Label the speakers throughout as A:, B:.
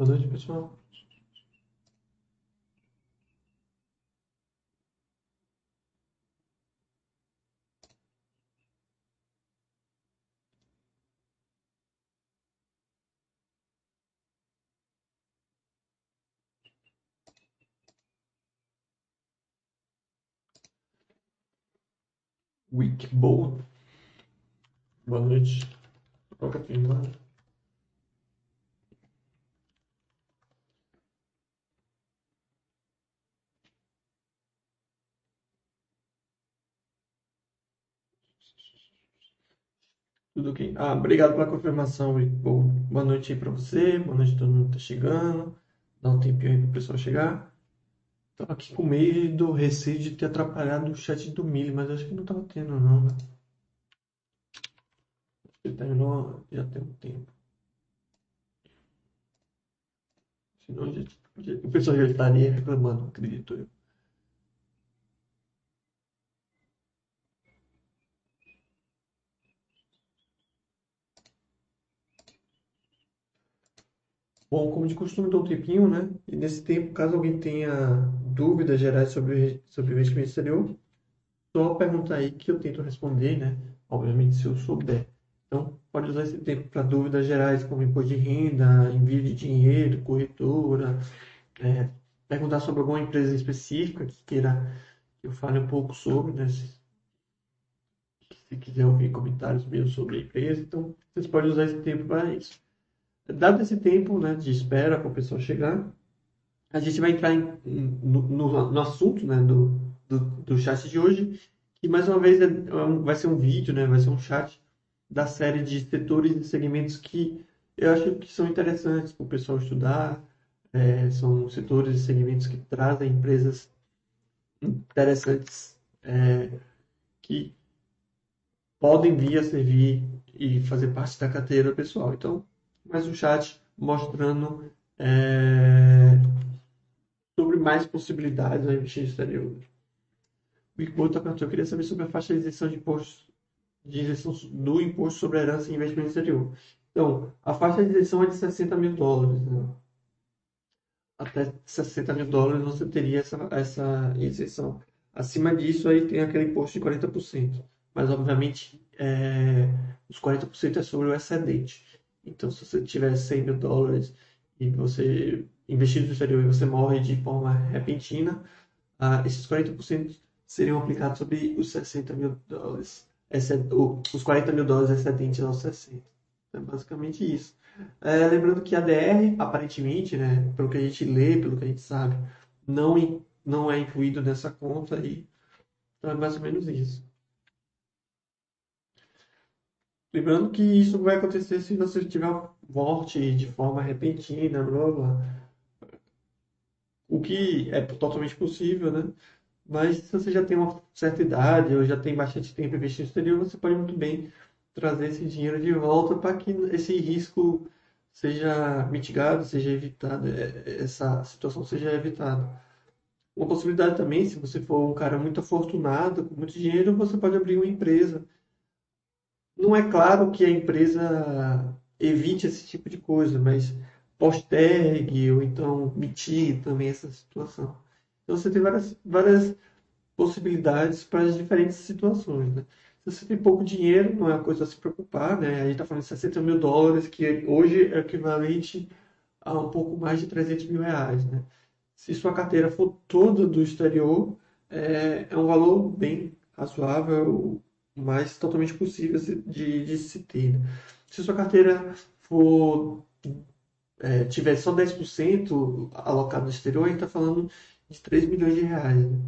A: Boa noite, pessoal. Wickbold. Boa noite. Qual que é a Tudo ok. Ah, obrigado pela confirmação. Boa noite aí pra você. Boa noite a todo mundo que tá chegando. Dá um tempinho aí pro pessoal chegar. Tava aqui com medo, receio de ter atrapalhado o chat do Mili, mas acho que não tava tendo não, né? Acho que terminou já tem um tempo. Senão já, já, o pessoal já estaria reclamando, acredito eu. Bom, como de costume, dou um tempinho, né? E nesse tempo, caso alguém tenha dúvidas gerais sobre, sobre investimento exterior, só perguntar aí que eu tento responder, né? Obviamente, se eu souber. Então, pode usar esse tempo para dúvidas gerais, como imposto de renda, envio de dinheiro, corretora, é, perguntar sobre alguma empresa específica que queira que eu fale um pouco sobre, né? Se, se quiser ouvir comentários meus sobre a empresa, então vocês podem usar esse tempo para isso. Dado esse tempo né, de espera para o pessoal chegar, a gente vai entrar em, no, no, no, assunto né, do, do, do, chat de hoje, que mais uma vez é, é vai ser um vídeo, né, vai ser um chat da série de setores e segmentos que eu acho que são interessantes para o pessoal estudar. É, são setores e segmentos que trazem empresas interessantes é, que podem vir a servir e fazer parte da carteira pessoal. Então, mais um chat mostrando é, sobre mais possibilidades a investir exterior. O Icoto perguntou, eu queria saber sobre a faixa de isenção de imposto, de isenção do imposto sobre herança e investimento exterior. Então, a faixa de isenção é de 60 mil dólares. Né? Até 60 mil dólares você teria essa, essa isenção. Acima disso, aí tem aquele imposto de 40%. Mas, obviamente, é, os 40% é sobre o excedente. Então, se você tiver 100 mil dólares e você investir no exterior e você morre de forma repentina, uh, esses 40% seriam aplicados sobre os 60 mil dólares, os 40 mil dólares excedentes aos 60. É basicamente isso. É, lembrando que a DR, aparentemente, né, pelo que a gente lê, pelo que a gente sabe, não, não é incluído nessa conta aí. Então é mais ou menos isso. Lembrando que isso vai acontecer se você tiver morte de forma repentina, blá blá. O que é totalmente possível, né? Mas se você já tem uma certa idade ou já tem bastante tempo investindo no exterior, você pode muito bem trazer esse dinheiro de volta para que esse risco seja mitigado, seja evitado, é, é, essa situação seja evitada. Uma possibilidade também, se você for um cara muito afortunado, com muito dinheiro, você pode abrir uma empresa não é claro que a empresa evite esse tipo de coisa, mas postergue ou então mitigue também essa situação. Então você tem várias, várias possibilidades para as diferentes situações. Né? Se você tem pouco dinheiro, não é uma coisa a se preocupar. Né? A gente está falando de 60 mil dólares, que hoje é equivalente a um pouco mais de 300 mil reais. Né? Se sua carteira for toda do exterior, é, é um valor bem razoável mais totalmente possíveis de, de se ter. Se sua carteira for é, tiver só 10% alocado no exterior, a gente está falando de 3 milhões de reais. Né?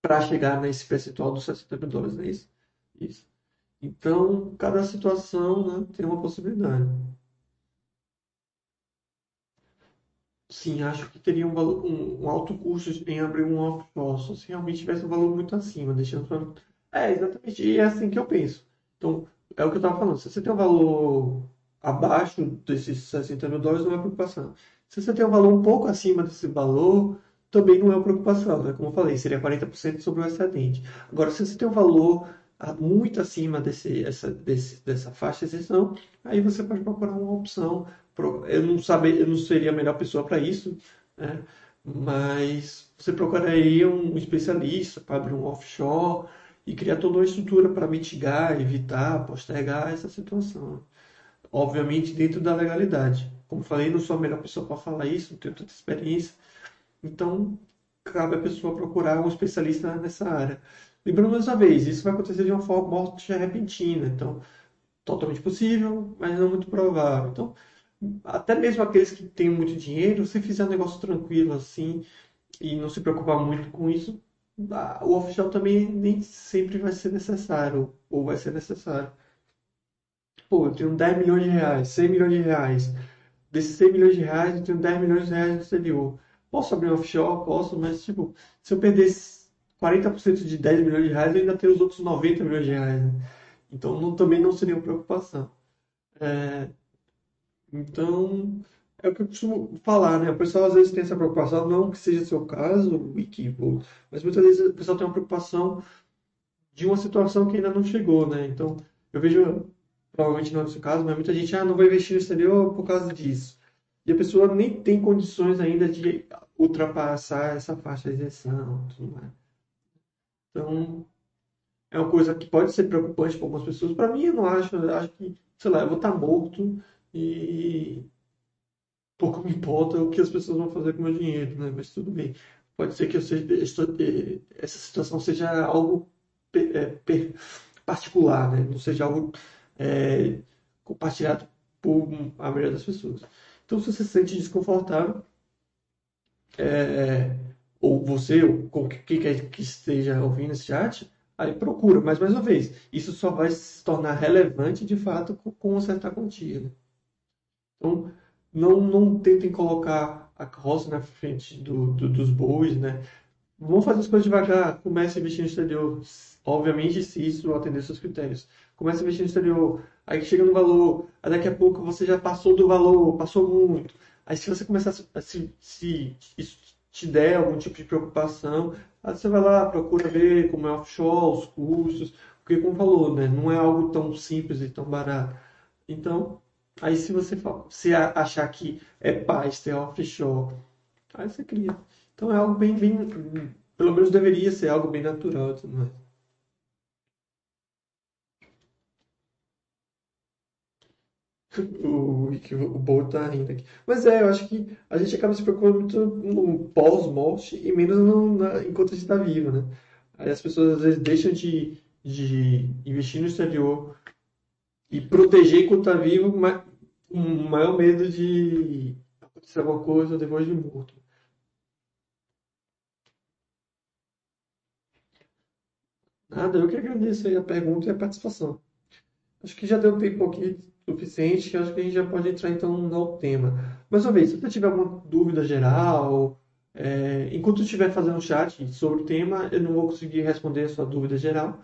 A: Para chegar nesse percentual dos 60 mil dólares, não é isso? Isso. Então, cada situação né, tem uma possibilidade. Sim, acho que teria um, valor, um, um alto custo em abrir um offshore, se realmente tivesse um valor muito acima, deixando. É, exatamente, e é assim que eu penso. Então, é o que eu estava falando, se você tem um valor abaixo desses 60 mil dólares, não é preocupação. Se você tem um valor um pouco acima desse valor, também não é preocupação, né? Como eu falei, seria 40% sobre o excedente. Agora, se você tem um valor muito acima desse, essa, desse, dessa faixa de exceção, aí você pode procurar uma opção eu não saber, eu não seria a melhor pessoa para isso, né? mas você procuraria um especialista para abrir um offshore e criar toda uma estrutura para mitigar, evitar, postergar essa situação. Obviamente dentro da legalidade. Como falei, não sou a melhor pessoa para falar isso, não tenho tanta experiência. Então, cabe a pessoa procurar um especialista nessa área. Lembrando mais uma vez, isso vai acontecer de uma forma morte repentina. Então, totalmente possível, mas não muito provável. Então, até mesmo aqueles que têm muito dinheiro, se fizer um negócio tranquilo assim e não se preocupar muito com isso, o oficial também nem sempre vai ser necessário ou vai ser necessário. Pô, eu tenho 10 milhões de reais, 100 milhões de reais. Desses 100 milhões de reais, eu tenho 10 milhões de reais no exterior. Posso abrir um offshore? Posso, mas tipo, se eu perder 40% de 10 milhões de reais, eu ainda tenho os outros 90 milhões de reais. Né? Então não, também não seria uma preocupação. É, então, é o que eu costumo falar, né? O pessoal às vezes tem essa preocupação, não que seja seu caso, equívoco, mas muitas vezes o pessoal tem uma preocupação de uma situação que ainda não chegou, né? Então, eu vejo, provavelmente não é o seu caso, mas muita gente, ah, não vai investir no exterior por causa disso. E a pessoa nem tem condições ainda de ultrapassar essa faixa de isenção, tudo mais. Então, é uma coisa que pode ser preocupante para algumas pessoas. Para mim, eu não acho. Eu acho que, sei lá, eu vou estar morto e pouco me importa o que as pessoas vão fazer com o meu dinheiro, né? Mas tudo bem. Pode ser que seja, essa situação seja algo é, particular, né? Não seja algo é, compartilhado por a maioria das pessoas. Então, se você se sente desconfortável, é, ou você, ou quem quer que esteja ouvindo esse chat, aí procura. Mas, mais uma vez, isso só vai se tornar relevante, de fato, com, com uma certa quantia. Né? Então, não, não tentem colocar a carroça na frente do, do, dos bois, né? Vão fazer as coisas devagar, comece a investir no exterior. Obviamente, se isso atender seus critérios. Comece a investir no exterior, aí chega no valor, aí daqui a pouco você já passou do valor, passou muito. Aí se você começar a se, se isso te der algum tipo de preocupação, aí você vai lá, procura ver como é offshore, os custos, porque como falou, né, não é algo tão simples e tão barato. Então, Aí se você se achar que é paz ter offshore, aí você cria. Então é algo bem, bem pelo menos deveria ser algo bem natural tudo mais. O, o Bo tá rindo aqui. Mas é, eu acho que a gente acaba se preocupando muito no pós-morte e menos no, na, enquanto a gente está vivo, né? Aí as pessoas às vezes deixam de, de investir no exterior e proteger enquanto está vivo, mas o maior medo de acontecer alguma coisa depois de morto. Nada, eu que agradeço aí a pergunta e a participação. Acho que já deu tempo aqui suficiente, acho que a gente já pode entrar então no tema. Mais uma vez, se você tiver alguma dúvida geral, é, enquanto estiver fazendo o chat sobre o tema, eu não vou conseguir responder a sua dúvida geral,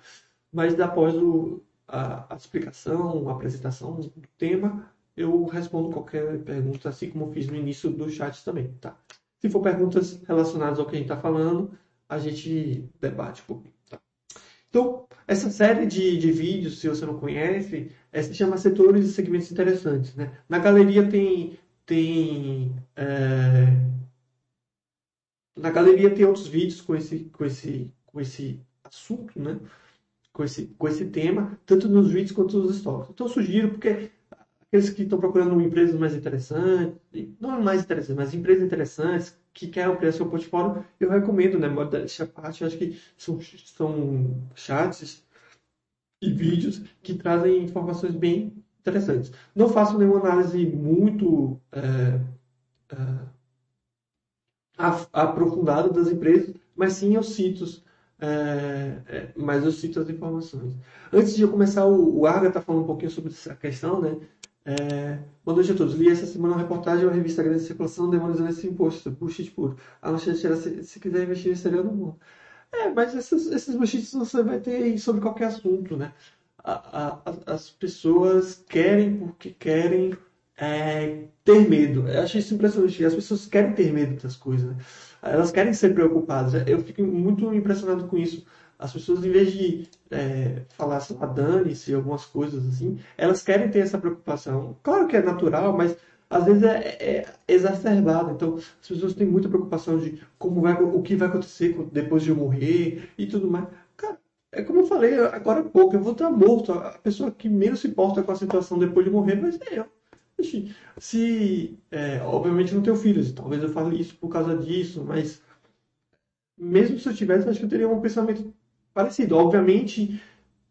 A: mas após o, a, a explicação, a apresentação do tema, eu respondo qualquer pergunta, assim como fiz no início do chat também, tá? Se for perguntas relacionadas ao que a gente está falando, a gente debate um pouquinho, tá? Então, essa série de, de vídeos, se você não conhece, é, se chama Setores e Segmentos Interessantes, né? Na galeria tem... tem é... Na galeria tem outros vídeos com esse, com esse, com esse assunto, né? Com esse, com esse tema, tanto nos vídeos quanto nos stories. Então, eu sugiro, porque aqueles que estão procurando empresas mais interessantes, não mais interessantes, mas empresas interessantes, que querem ampliar seu portfólio, eu recomendo, né, modéstia parte, acho que são, são chats e vídeos que trazem informações bem interessantes. Não faço nenhuma análise muito é, é, aprofundada das empresas, mas sim eu cito, é, é, mas eu cito as informações. Antes de eu começar, o, o está falando um pouquinho sobre essa questão, né? É, boa noite a todos. Li essa semana uma reportagem da revista Grande Circulação demonizando esse imposto. Bullshit puro. A não ser se, se quiser investir exterior no mundo. É, mas esses, esses bullshits você vai ter sobre qualquer assunto, né? A, a, as pessoas querem porque querem é, ter medo. Eu achei isso impressionante. As pessoas querem ter medo das coisas, né? Elas querem ser preocupadas. Eu fico muito impressionado com isso as pessoas, em vez de é, falar, assim, ah, dane-se, algumas coisas assim, elas querem ter essa preocupação. Claro que é natural, mas às vezes é, é exacerbada. Então, as pessoas têm muita preocupação de como vai, o que vai acontecer depois de eu morrer e tudo mais. Cara, é como eu falei agora há pouco, eu vou estar morto. A pessoa que menos se importa com a situação depois de morrer vai ser eu. Se, é, obviamente, não tenho filhos, talvez eu fale isso por causa disso, mas mesmo se eu tivesse, acho que eu teria um pensamento parecido. Obviamente,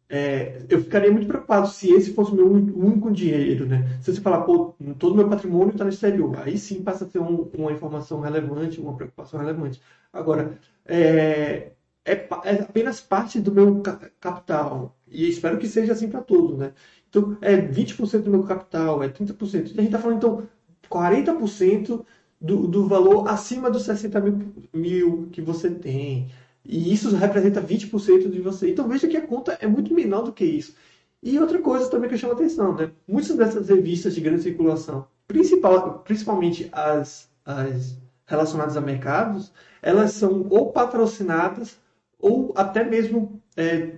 A: é, eu ficaria muito preocupado se esse fosse o meu único dinheiro, né? Se você falar, pô, todo meu patrimônio está no exterior, aí sim passa a ser um, uma informação relevante, uma preocupação relevante. Agora, é, é, é, apenas parte do meu capital, e espero que seja assim para todos, né? Então, é 20% do meu capital, é 30%. E a gente está falando, então, 40% do, do valor acima dos 60 mil, mil que você tem. E isso representa 20% de você. Então veja que a conta é muito menor do que isso. E outra coisa também que chama atenção, né? Muitas dessas revistas de grande circulação, principal, principalmente as, as relacionadas a mercados, elas são ou patrocinadas ou até mesmo é,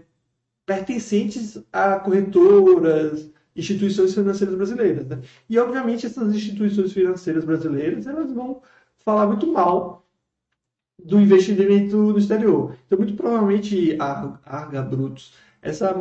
A: pertencentes a corretoras, instituições financeiras brasileiras. Né? E, obviamente, essas instituições financeiras brasileiras elas vão falar muito mal do investimento no exterior. Então, muito provavelmente, a Arga Brutos, essa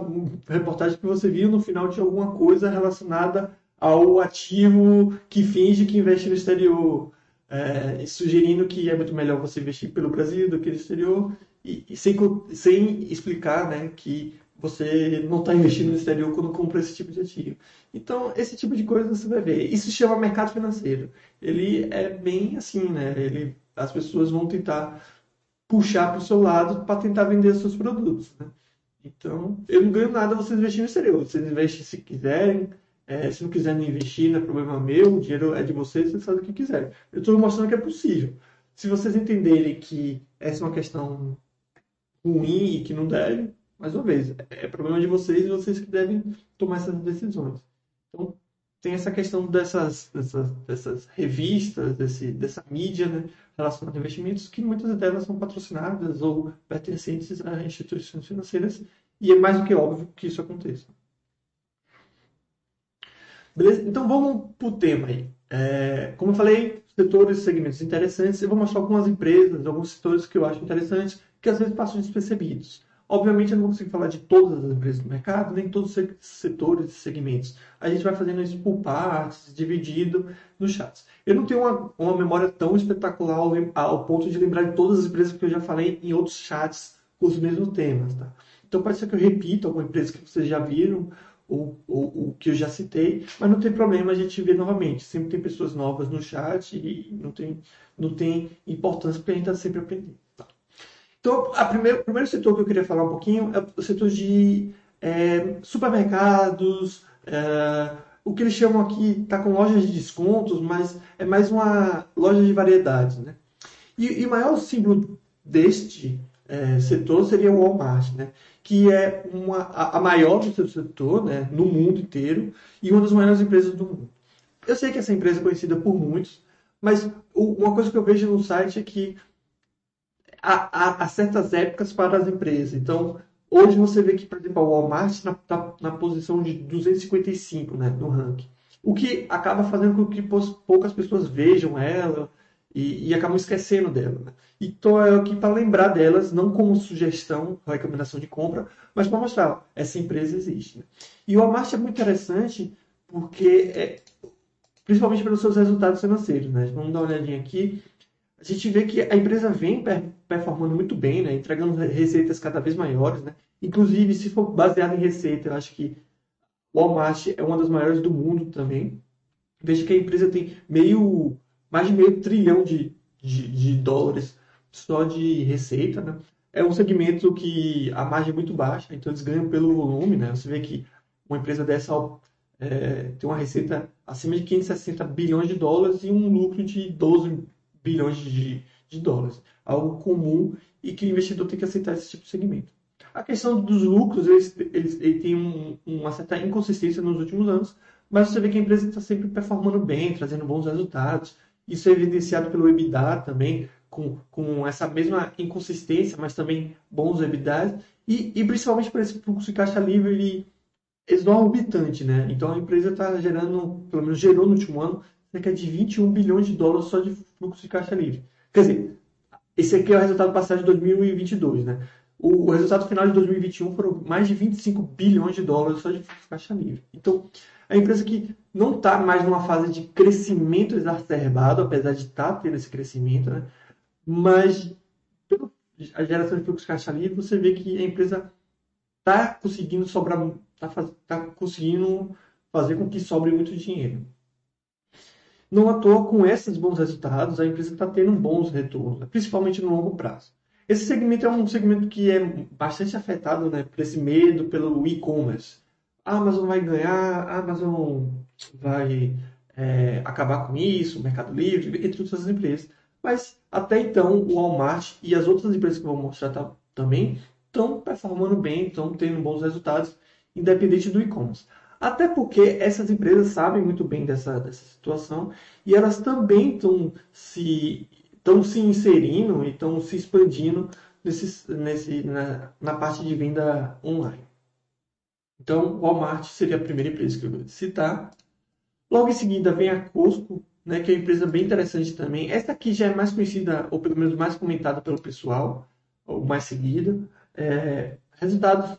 A: reportagem que você viu no final de alguma coisa relacionada ao ativo que finge que investe no exterior, é, sugerindo que é muito melhor você investir pelo Brasil do que no exterior, e, e sem, sem explicar né, que você não está investindo no exterior quando compra esse tipo de ativo. Então, esse tipo de coisa você vai ver. Isso se chama mercado financeiro. Ele é bem assim, né? Ele, as pessoas vão tentar puxar para o seu lado para tentar vender seus produtos, né? Então, eu não ganho nada vocês investirem no exterior. Vocês investem se quiserem. É, se não quiserem investir, não é problema meu. O dinheiro é de vocês, vocês fazem o que quiserem. Eu estou mostrando que é possível. Se vocês entenderem que essa é uma questão ruim e que não deve, mais uma vez, é problema de vocês e vocês que devem tomar essas decisões. Então, tem essa questão dessas, dessas, dessas revistas, desse, dessa mídia né, relacionada a investimentos, que muitas delas são patrocinadas ou pertencentes a instituições financeiras, e é mais do que óbvio que isso aconteça. Beleza? Então vamos para o tema aí. É, como eu falei, setores e segmentos interessantes, eu vou mostrar algumas empresas, alguns setores que eu acho interessantes, que às vezes passam despercebidos. Obviamente, eu não conseguir falar de todas as empresas do mercado, nem todos os setores e segmentos. A gente vai fazendo isso por partes, dividido nos chats. Eu não tenho uma, uma memória tão espetacular ao, ao, ponto de lembrar de todas as empresas que eu já falei em outros chats com os mesmos temas. Tá? Então, pode ser que eu repita alguma empresa que vocês já viram, ou, ou, que eu já citei, mas não tem problema a gente ver novamente. Sempre tem pessoas novas no chat e não tem, não tem importância porque a gente está sempre aprendendo. Então, a o primeiro setor que eu queria falar um pouquinho é o setor de é, supermercados, é, o que eles chamam aqui, está com lojas de descontos, mas é mais uma loja de variedades. Né? E, e o maior símbolo deste é, setor seria o Walmart, né? que é uma, a, a maior do seu setor né? no mundo inteiro e uma das maiores empresas do mundo. Eu sei que essa empresa é conhecida por muitos, mas uma coisa que eu vejo no site é que há, há, certas épocas para as empresas. Então, hoje você vê que, por exemplo, a Walmart na, na, posição de 255 né, no ranking. O que acaba fazendo com que poucas pessoas vejam ela e, e acabam esquecendo dela. Né? Então, é aqui para lembrar delas, não como sugestão, recomendação de compra, mas para mostrar, ó, essa empresa existe. Né? E o Walmart é muito interessante porque, é, principalmente pelos seus resultados financeiros. Né? Vamos dar uma olhadinha aqui a gente vê que a empresa vem performando muito bem, né? entregando receitas cada vez maiores. Né? Inclusive, se for baseado em receita, eu acho que Walmart é uma das maiores do mundo também. Veja que a empresa tem meio, mais de meio trilhão de, de, de dólares só de receita. Né? É um segmento que a margem é muito baixa, então eles ganham pelo volume. Né? Você vê que uma empresa dessa é, tem uma receita acima de 560 bilhões de dólares e um lucro de 12 bilhões de, de dólares. Algo comum e que o investidor tem que aceitar esse tipo de segmento. A questão dos lucros, eles, eles, ele tem um, uma certa inconsistência nos últimos anos, mas você vê que a empresa está sempre performando bem, trazendo bons resultados. Isso é evidenciado pelo EBITDA também, com, com essa mesma inconsistência, mas também bons EBITDA. E, e principalmente por esse fluxo de caixa livre exorbitante, né? Então a empresa está gerando, pelo menos gerou no último ano, cerca de 21 bilhões de dólares só de fluxo de caixa livre. Quer dizer, esse aqui é o resultado passado de 2022, né? O, resultado final de 2021 foram mais de 25 bilhões de dólares só de fluxo de caixa livre. Então, a empresa que não está mais numa fase de crescimento exacerbado, apesar de estar tá tendo esse crescimento, né? mas a geração de fluxo de caixa livre, você vê que a empresa está conseguindo sobrar, está tá conseguindo fazer com que sobre muito dinheiro. Não à toa, com esses bons resultados, a empresa está tendo bons retornos, principalmente no longo prazo. Esse segmento é um segmento que é bastante afetado né, por esse medo pelo e-commerce. A Amazon vai ganhar, a Amazon vai é, acabar com isso, Mercado Livre, entre outras empresas. Mas até então, o Walmart e as outras empresas que vou mostrar tá, também estão performando bem, estão tendo bons resultados, independente do e-commerce. Até porque essas empresas sabem muito bem dessa, dessa situação e elas também estão se, estão se inserindo e estão se expandindo nesse, nesse, na, na parte de venda online. Então, Walmart seria a primeira empresa que eu vou citar. Logo em seguida vem a Costco, né, que é uma empresa bem interessante também. Essa aqui já é mais conhecida, ou pelo menos mais comentada pelo pessoal, ou mais seguida. É, resultados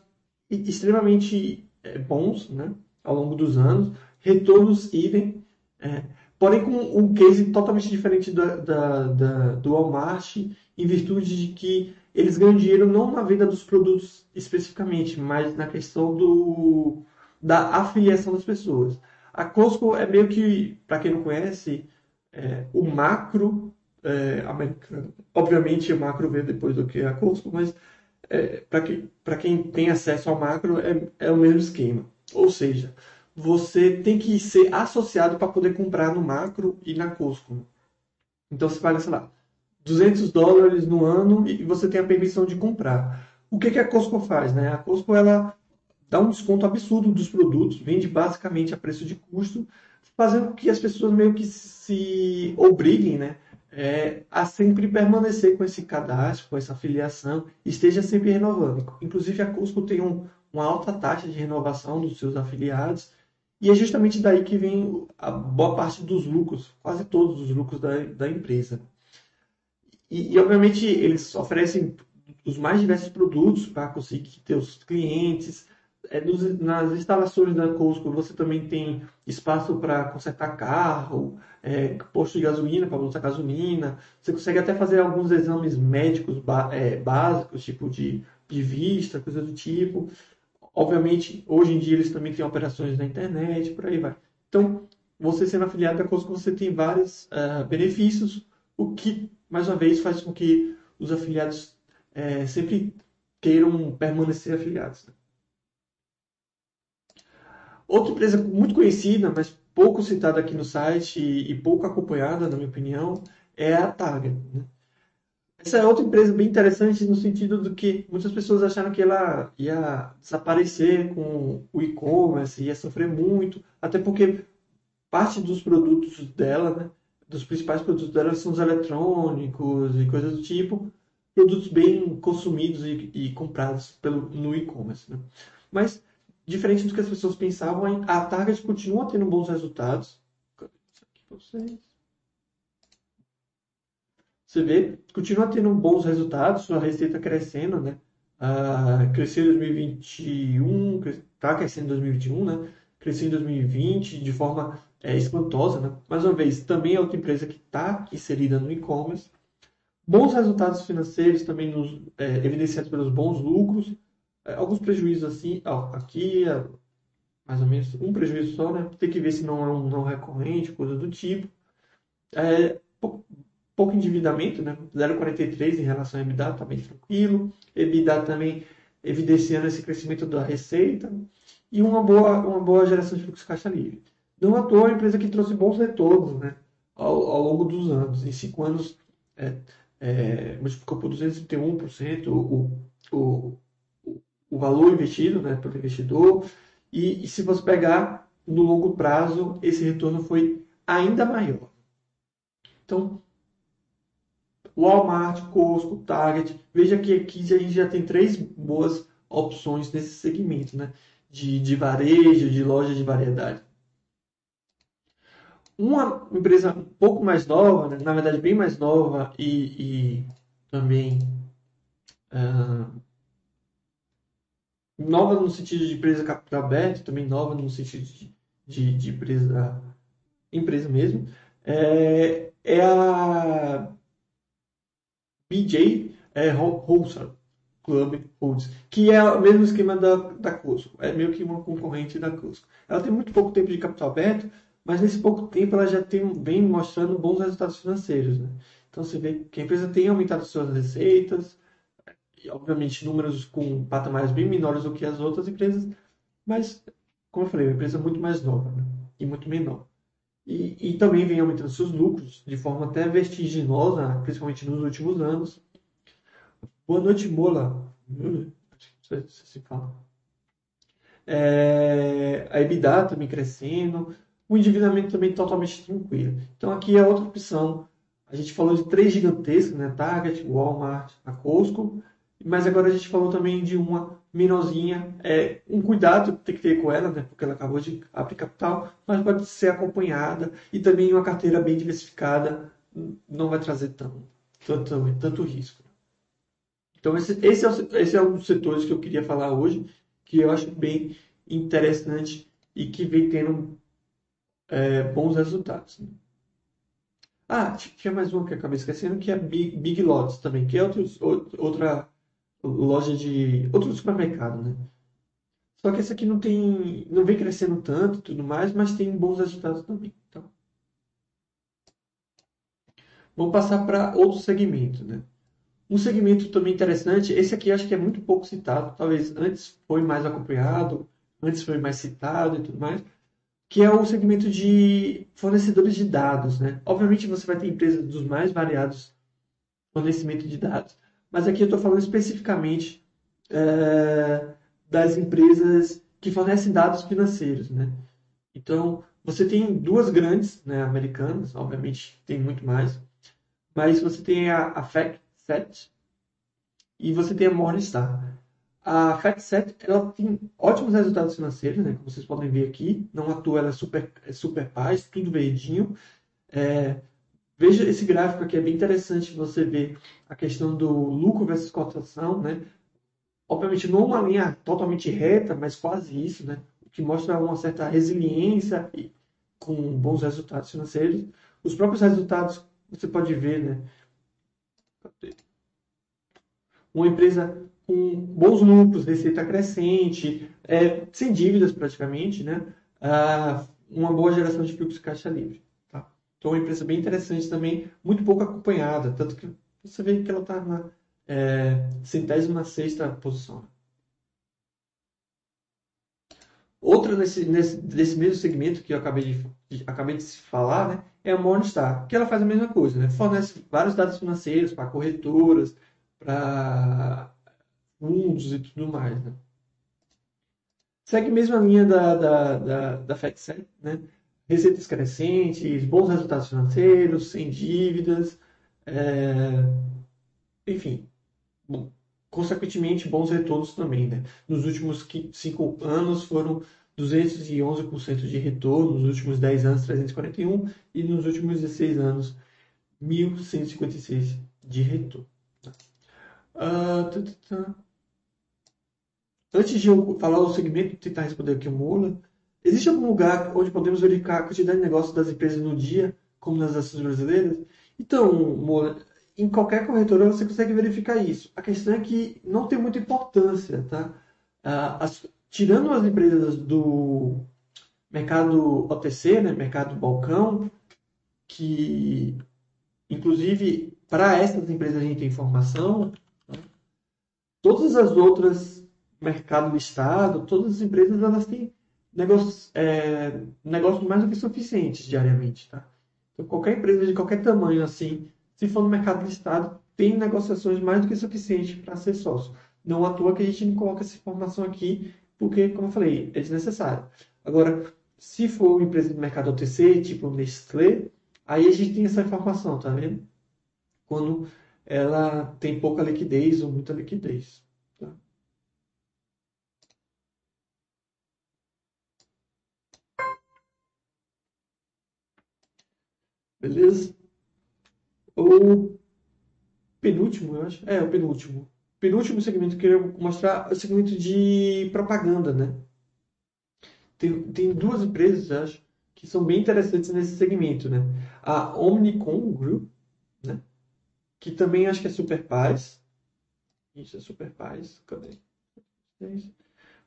A: extremamente é, bons né, ao longo dos anos, retornos idem, é, porém com um case totalmente diferente da, da, da, do Walmart, em virtude de que eles ganham dinheiro não na venda dos produtos especificamente, mas na questão do, da afiliação das pessoas. A Costco é meio que, para quem não conhece, é, o macro é, americano. Obviamente, o macro veio depois do que a Costco, mas é, para que, quem tem acesso ao macro é, é o mesmo esquema. Ou seja, você tem que ser associado para poder comprar no macro e na Costco. Então você paga, sei lá, 200 dólares no ano e você tem a permissão de comprar. O que, que a Costco faz? Né? A Costco ela dá um desconto absurdo dos produtos, vende basicamente a preço de custo, fazendo com que as pessoas meio que se obriguem né, é, a sempre permanecer com esse cadastro, com essa afiliação, esteja sempre renovando. Inclusive, a Cusco tem um, uma alta taxa de renovação dos seus afiliados, e é justamente daí que vem a boa parte dos lucros, quase todos os lucros da, da empresa. E, e, obviamente, eles oferecem os mais diversos produtos para conseguir ter os clientes, é, nos, nas instalações da Costco você também tem espaço para consertar carro, é, posto de gasolina para botar gasolina. Você consegue até fazer alguns exames médicos é, básicos, tipo de, de vista, coisa do tipo. Obviamente, hoje em dia eles também têm operações na internet, por aí vai. Então, você sendo afiliado da Costco, você tem vários uh, benefícios, o que, mais uma vez, faz com que os afiliados é, sempre queiram permanecer afiliados. Né? Outra empresa muito conhecida, mas pouco citada aqui no site e, e pouco acompanhada, na minha opinião, é a Target. Né? Essa é outra empresa bem interessante no sentido do que muitas pessoas acharam que ela ia desaparecer com o e-commerce, ia sofrer muito, até porque parte dos produtos dela, né, dos principais produtos dela são os eletrônicos e coisas do tipo, produtos bem consumidos e, e comprados pelo, no e-commerce. Né? Mas diferente do que as pessoas pensavam, a Target continua tendo bons resultados. Você vê, continua tendo bons resultados, sua receita crescendo, né? Ah, cresceu em 2021, está crescendo em 2021, né? Cresceu em 2020 de forma é, espantosa, né? Mais uma vez, também é outra empresa que está inserida no e-commerce. Bons resultados financeiros também nos, é, evidenciados pelos bons lucros, é, alguns prejuízos assim, ó, aqui é mais ou menos um prejuízo só, né? Tem que ver se não é um não recorrente, coisa do tipo. É, pouco, endividamento, né? 0,43 em relação ao EBITDA, tá bem tranquilo. EBITDA também evidenciando esse crescimento da receita e uma boa, uma boa geração de fluxo caixa livre. Não à toa, a empresa que trouxe bons retornos, né? Ao, ao longo dos anos. Em cinco anos, é, é, multiplicou por 231% o, o, o valor investido né, pelo investidor. E, e se você pegar no longo prazo, esse retorno foi ainda maior. Então, Walmart, Costco, Target, veja que aqui a gente já tem três boas opções nesse segmento, né? De, de varejo, de loja de variedade. uma empresa um pouco mais nova, né? na verdade bem mais nova e, e também uh, nova no sentido de empresa capital aberto, também nova no sentido de, de, de empresa, empresa mesmo, é, é a BJ é, Club Foods, que é o mesmo esquema da, da Cusco, é meio que uma concorrente da Cusco. Ela tem muito pouco tempo de capital aberto, mas nesse pouco tempo ela já tem, vem mostrando bons resultados financeiros. Né? Então você vê que a empresa tem aumentado suas receitas, e obviamente números com patamares bem menores do que as outras empresas, mas, como eu falei, é uma empresa muito mais nova né? e muito menor. E, e também vem aumentando seus lucros de forma até vertiginosa, principalmente nos últimos anos. Boa noite, Mola. Que se fala. É, a EBITDA também crescendo, o endividamento também totalmente tranquilo. Então aqui é outra opção. A gente falou de três gigantescas, né? Target, Walmart, a Costco, mas agora a gente falou também de uma menorzinha. É, um cuidado tem que ter com ela, né? Porque ela acabou de abrir capital, mas pode ser acompanhada e também uma carteira bem diversificada não vai trazer tão, tanto, tanto risco. Então esse, esse, é, esse é um dos setores que eu queria falar hoje, que eu acho bem interessante e que vem tendo é, bons resultados. Né? Ah, tinha mais uma que eu acabei esquecendo, que é Big, Big Lots também, que é outros, outra loja de. outro supermercado, né? Só que esse aqui não tem. não vem crescendo tanto tudo mais, mas tem bons resultados também. Então. Vamos passar para outro segmento, né? Um segmento também interessante, esse aqui acho que é muito pouco citado, talvez antes foi mais acompanhado, antes foi mais citado e tudo mais, que é o segmento de fornecedores de dados. Né? Obviamente você vai ter empresas dos mais variados fornecimento de dados, mas aqui eu estou falando especificamente é, das empresas que fornecem dados financeiros. Né? Então, você tem duas grandes né, americanas, obviamente tem muito mais, mas você tem a, a FactSet e você tem a Morningstar. A FactSet ela tem ótimos resultados financeiros, né? Como vocês podem ver aqui. Não à toa ela é super, é super paz, tudo verdinho. É, veja esse gráfico aqui, é bem interessante você ver a questão do lucro versus cotação, né? Obviamente não uma linha totalmente reta, mas quase isso, né? O que mostra uma certa resiliência e com bons resultados financeiros. Os próprios resultados você pode ver, né? Uma empresa com bons lucros, receita crescente, é, sem dívidas praticamente, né? Ah, uma boa geração de fluxo caixa livre. Tá? Então, é uma empresa bem interessante também, muito pouco acompanhada, tanto que você vê que ela está na é, centésima sexta posição. Outra nesse, nesse, desse mesmo segmento que eu acabei de, acabei de falar, né, é a Morningstar, que ela faz a mesma coisa, né? fornece vários dados financeiros para corretoras, para fundos e tudo mais. Né? Segue mesmo a linha da, da, da, da FactSet, né? Receitas crescentes, bons resultados financeiros, sem dívidas, é... enfim, bom, consequentemente bons retornos também. Né? Nos últimos cinco anos foram 211% de retorno, nos últimos 10 anos 341% e nos últimos 16 anos 1.156% de retorno. Uh, Antes de eu falar o segmento, tentar responder aqui o Mola, existe algum lugar onde podemos verificar a quantidade de negócios das empresas no dia, como nas ações brasileiras? Então, Mola, em qualquer corretora você consegue verificar isso. A questão é que não tem muita importância, tá? Ah, as, tirando as empresas do mercado OTC, né, mercado balcão, que inclusive para essas empresas a gente tem informação, né? todas as outras mercado listado, todas as empresas elas têm negócios, é, negócios mais do que suficientes diariamente, tá? Então, qualquer empresa de qualquer tamanho, assim, se for no mercado listado, tem negociações mais do que suficientes para ser sócio. Não à toa que a gente não coloca essa informação aqui, porque, como eu falei, é desnecessário. Agora, se for uma empresa do mercado OTC, tipo Nestlé, aí a gente tem essa informação, tá vendo? Quando ela tem pouca liquidez ou muita liquidez. Beleza? O penúltimo, eu acho. É, o penúltimo. Penúltimo segmento que eu queria mostrar é o segmento de propaganda, né? Tem, tem duas empresas, acho, que são bem interessantes nesse segmento, né? A Omnicom Group, né? Que também acho que é Super Paz. Isso é Super Paz, cadê?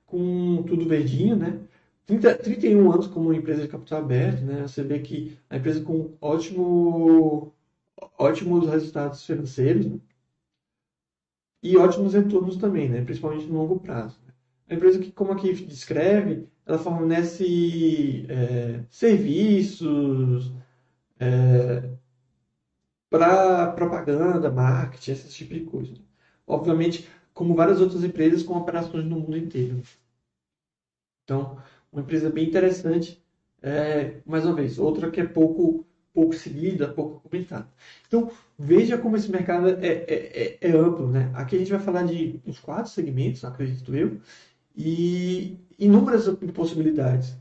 A: Com tudo verdinho, né? 30, 31 anos como empresa de capital aberto, né? Você vê que a empresa com ótimo, ótimos resultados financeiros né? e ótimos retornos também, né? Principalmente no longo prazo. Né? A empresa que, como aqui descreve, ela fornece é, serviços é, para propaganda, marketing, esse tipo de coisa. Obviamente, como várias outras empresas com operações no mundo inteiro. Então, uma empresa bem interessante. É, mais uma vez, outra que é pouco, pouco seguida, pouco comentada. Então, veja como esse mercado é, é, é, é amplo. Né? Aqui a gente vai falar de uns quatro segmentos, acredito eu, e inúmeras possibilidades.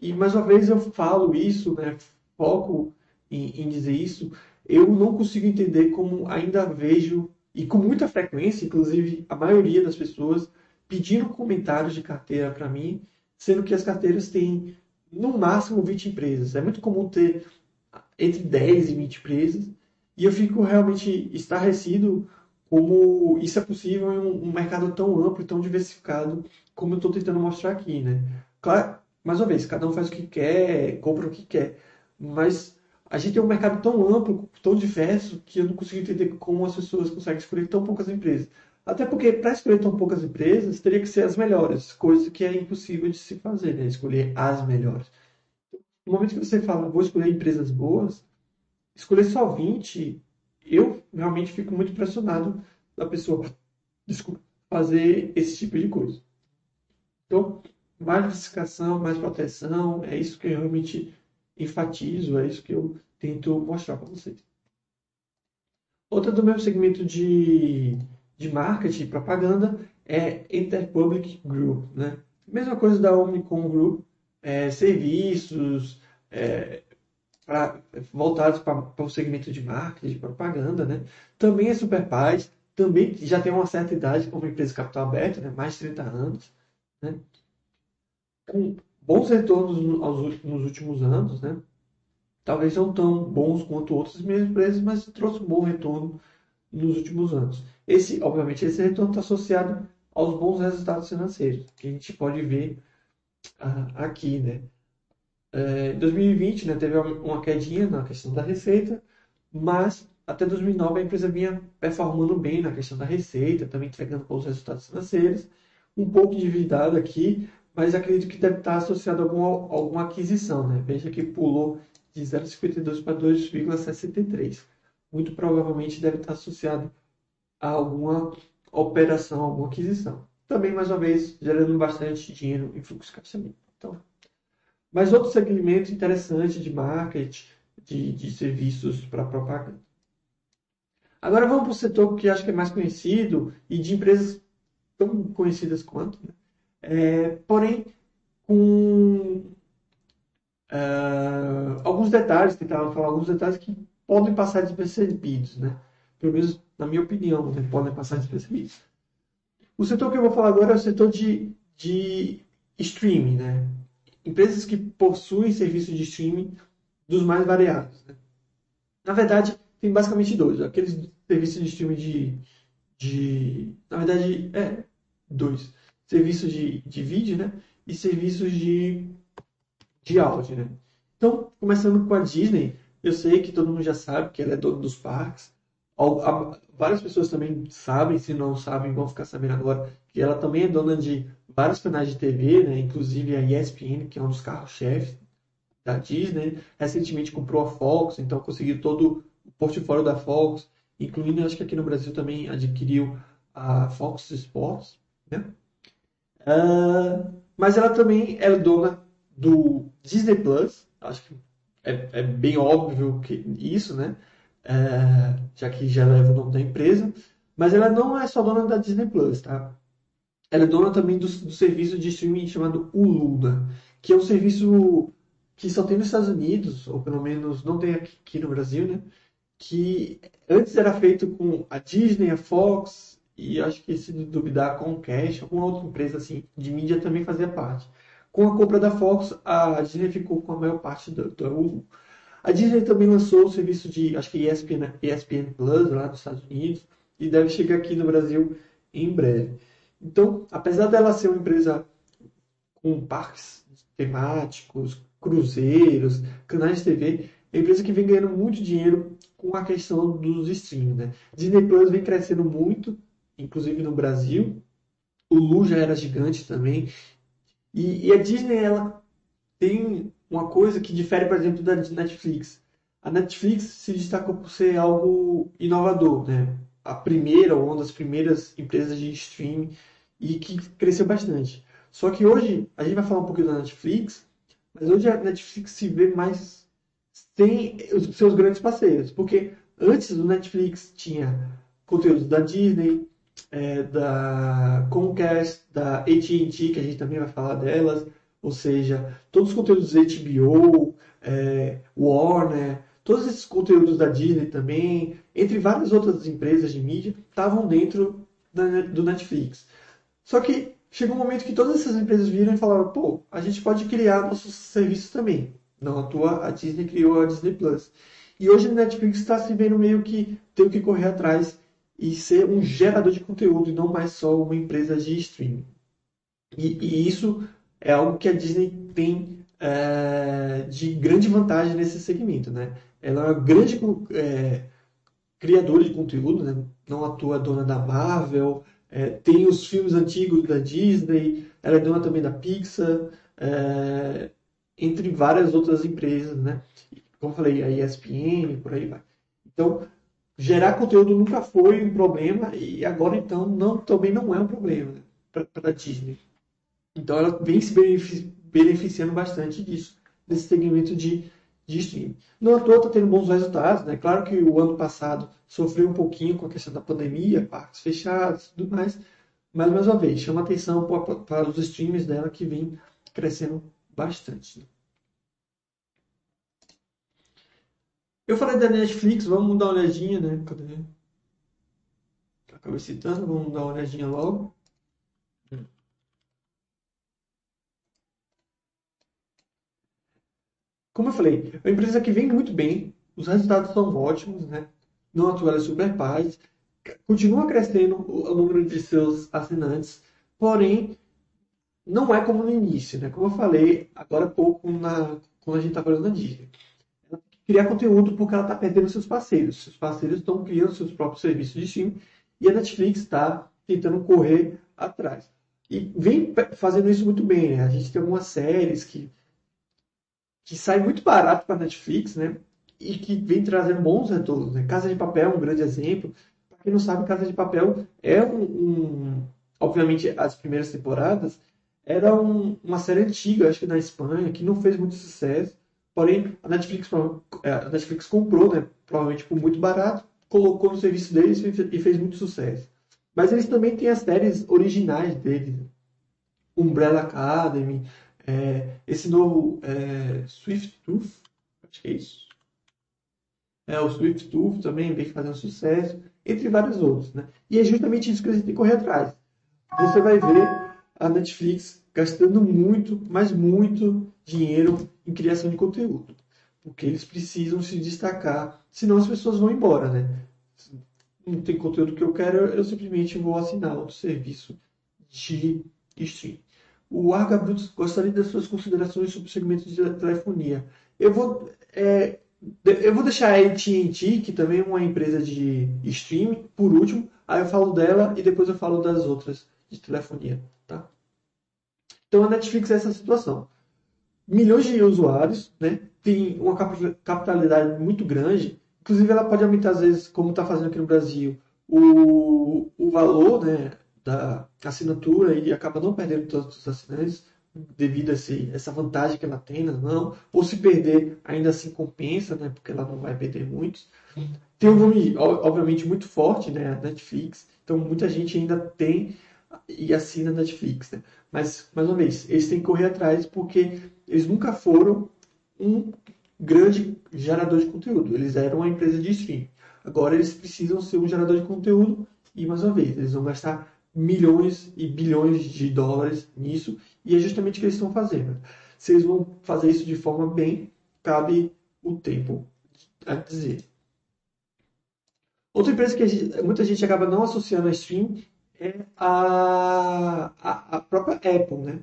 A: E mais uma vez eu falo isso, né, foco em, em dizer isso, eu não consigo entender como ainda vejo, e com muita frequência, inclusive a maioria das pessoas, pedindo comentários de carteira para mim sendo que as carteiras têm no máximo 20 empresas. É muito comum ter entre 10 e 20 empresas, e eu fico realmente estarrecido como isso é possível em um, mercado tão amplo e tão diversificado como eu estou tentando mostrar aqui, né? Claro, mais uma vez, cada um faz o que quer, compra o que quer, mas a gente tem um mercado tão amplo, tão diverso, que eu não consigo entender como as pessoas conseguem escolher tão poucas empresas. Até porque para escolher tão poucas empresas, teria que ser as melhores, coisa que é impossível de se fazer, né? Escolher as melhores. No momento que você fala, vou escolher empresas boas, escolher só 20, eu realmente fico muito impressionado da pessoa desculpa, fazer esse tipo de coisa. Então, mais diversificação, mais proteção, é isso que eu realmente enfatizo, é isso que eu tento mostrar para vocês. Outra do mesmo segmento de de marketing e propaganda é Interpublic Group. Né? Mesma coisa da Omnicom Group, é, serviços é, pra, voltados para o segmento de marketing, de propaganda. Né? Também é Superpaz, também já tem uma certa idade como empresa de capital aberto, né? mais de 30 anos. Né? Com bons retornos nos últimos anos, né? talvez não tão bons quanto outras mesmas empresas, mas trouxe um bom retorno nos últimos anos. Esse, obviamente, esse retorno está associado aos bons resultados financeiros, que a gente pode ver ah, aqui, né? É, em 2020, né, teve uma quedinha na questão da receita, mas até 2009 a empresa vinha performando bem na questão da receita, também entregando bons resultados financeiros, um pouco endividado aqui, mas acredito que deve estar associado a alguma, alguma aquisição, né? Veja que pulou de 0,52 para 2,63 muito provavelmente deve estar associado a alguma operação, alguma aquisição. Também, mais uma vez, gerando bastante dinheiro em fluxo de caixa Então, mas outro segmento interessante de marketing, de, de serviços para propaganda. Agora vamos para o setor que acho que é mais conhecido e de empresas tão conhecidas quanto, né? é, porém com uh, alguns detalhes, tentava falar alguns detalhes que podem passar despercebidos, né? Pelo menos na minha opinião, né? podem passar despercebidos. O setor que eu vou falar agora é o setor de, de streaming, né? Empresas que possuem serviços de streaming dos mais variados. Né? Na verdade, tem basicamente dois. Aqueles serviços de streaming de, de na verdade, é dois. Serviços de, de vídeo, né? E serviços de, de áudio, né? Então, começando com a Disney, eu sei que todo mundo já sabe que ela é dona dos parques. Várias pessoas também sabem, se não sabem, vão ficar sabendo agora, que ela também é dona de vários canais de TV, né? inclusive a ESPN, que é um dos carros-chefes da Disney. Recentemente comprou a Fox, então conseguiu todo o portfólio da Fox, incluindo, acho que aqui no Brasil também adquiriu a Fox Sports. Né? Uh, mas ela também é dona do Disney Plus, acho que é, é bem óbvio que isso, né? É, já que já leva o nome da empresa. Mas ela não é só dona da Disney Plus, tá? Ela é dona também do, do serviço de streaming chamado Hulu, né? que é um serviço que só tem nos Estados Unidos, ou pelo menos não tem aqui no Brasil, né? Que antes era feito com a Disney, a Fox e acho que se duvidar a Comcast, alguma outra empresa assim de mídia também fazia parte. Com a compra da Fox, a Disney ficou com a maior parte do, do a Disney também lançou o serviço de, acho que ESPN, ESPN Plus lá nos Estados Unidos e deve chegar aqui no Brasil em breve. Então, apesar dela ser uma empresa com parques temáticos, cruzeiros, canais de TV, é uma empresa que vem ganhando muito dinheiro com a questão dos streams. Né? Disney Plus vem crescendo muito, inclusive no Brasil. O Lu já era gigante também. E, e a Disney ela tem uma coisa que difere, por exemplo, da Netflix. A Netflix se destacou por ser algo inovador, né? A primeira ou uma das primeiras empresas de streaming e que cresceu bastante. Só que hoje, a gente vai falar um pouquinho da Netflix, mas hoje a Netflix se vê mais sem os seus grandes parceiros. Porque antes do Netflix tinha conteúdos da Disney, é, da Comcast, da AT&T, que a gente também vai falar delas, ou seja, todos os conteúdos HBO, é, Warner, todos esses conteúdos da Disney também, entre várias outras empresas de mídia, estavam dentro da, do Netflix. Só que chegou um momento que todas essas empresas viram e falaram: pô, a gente pode criar nossos serviços também. Não à toa, a Disney criou a Disney Plus. E hoje a Netflix está se vendo meio que tem que correr atrás e ser um gerador de conteúdo e não mais só uma empresa de streaming. E, e isso é algo que a Disney tem é, de grande vantagem nesse segmento. Né? Ela é uma grande é, criadora de conteúdo, né? não atua dona da Marvel, é, tem os filmes antigos da Disney, ela é dona também da Pixar, é, entre várias outras empresas, né? Como eu falei, a ESPN, por aí vai. Então, gerar conteúdo nunca foi um problema e agora então não, também não é um problema né? para a Disney. Então ela vem se beneficiando bastante disso, desse segmento de de streaming. No à toa está tendo bons resultados, né? Claro que o ano passado sofreu um pouquinho com a questão da pandemia, parques fechados e tudo mais, mas mais uma vez, chama atenção para os streams dela que vem crescendo bastante. Né? Eu falei da Netflix, vamos dar uma olhadinha, né? Cadê? Acabei citando, vamos dar uma olhadinha logo. Como eu falei, é uma empresa que vem muito bem, os resultados são ótimos, né? Não atua ela é super paz, continua crescendo o número de seus assinantes, porém não é como no início, né? Como eu falei agora há pouco na, quando a gente está falando da Disney. Ela criar conteúdo porque ela está perdendo seus parceiros. Seus parceiros estão criando seus próprios serviços de streaming e a Netflix está tentando correr atrás. E vem fazendo isso muito bem, né? A gente tem algumas séries que que sai muito barato para a Netflix, né? E que vem trazendo bons retornos. Né? Casa de Papel é um grande exemplo. Para quem não sabe, Casa de Papel é um, um obviamente as primeiras temporadas era um, uma série antiga, acho que na Espanha, que não fez muito sucesso. Porém, a Netflix, é, a Netflix comprou, né? Provavelmente por muito barato, colocou no serviço deles e fez muito sucesso. Mas eles também têm as séries originais deles. Umbrella Academy, é, esse novo é, Swift Tooth, acho que é isso. É, o Swift Tooth também vem fazendo sucesso, entre vários outros. Né? E é justamente isso que a gente tem que correr atrás. Você vai ver a Netflix gastando muito, mas muito dinheiro em criação de conteúdo. Porque eles precisam se destacar, senão as pessoas vão embora, né? Não tem conteúdo que eu quero, eu simplesmente vou assinar outro serviço de streaming. O Arga Brutus gostaria das suas considerações sobre o segmento de telefonia. Eu vou, é, eu vou deixar a AT&T, que também é uma empresa de streaming, por último. Aí eu falo dela e depois eu falo das outras de telefonia. Tá? Então a Netflix é essa situação. Milhões de usuários, né? tem uma capitalidade muito grande. Inclusive ela pode aumentar, às vezes, como está fazendo aqui no Brasil, o, o valor, né? Da assinatura e acaba não perdendo todos os assinantes devido a esse, essa vantagem que ela tem, não, ou se perder, ainda assim compensa, né, porque ela não vai perder muitos. Tem um volume, obviamente, muito forte, né, a Netflix, então muita gente ainda tem e assina a Netflix, né? Mas, mais uma vez, eles têm que correr atrás porque eles nunca foram um grande gerador de conteúdo. Eles eram uma empresa de streaming. Agora eles precisam ser um gerador de conteúdo e, mais uma vez, eles vão gastar milhões e bilhões de dólares nisso e é justamente o que eles estão fazendo. Se eles vão fazer isso de forma bem, cabe o tempo a dizer. Outra empresa que gente, muita gente acaba não associando a stream é a, a, a própria Apple, né?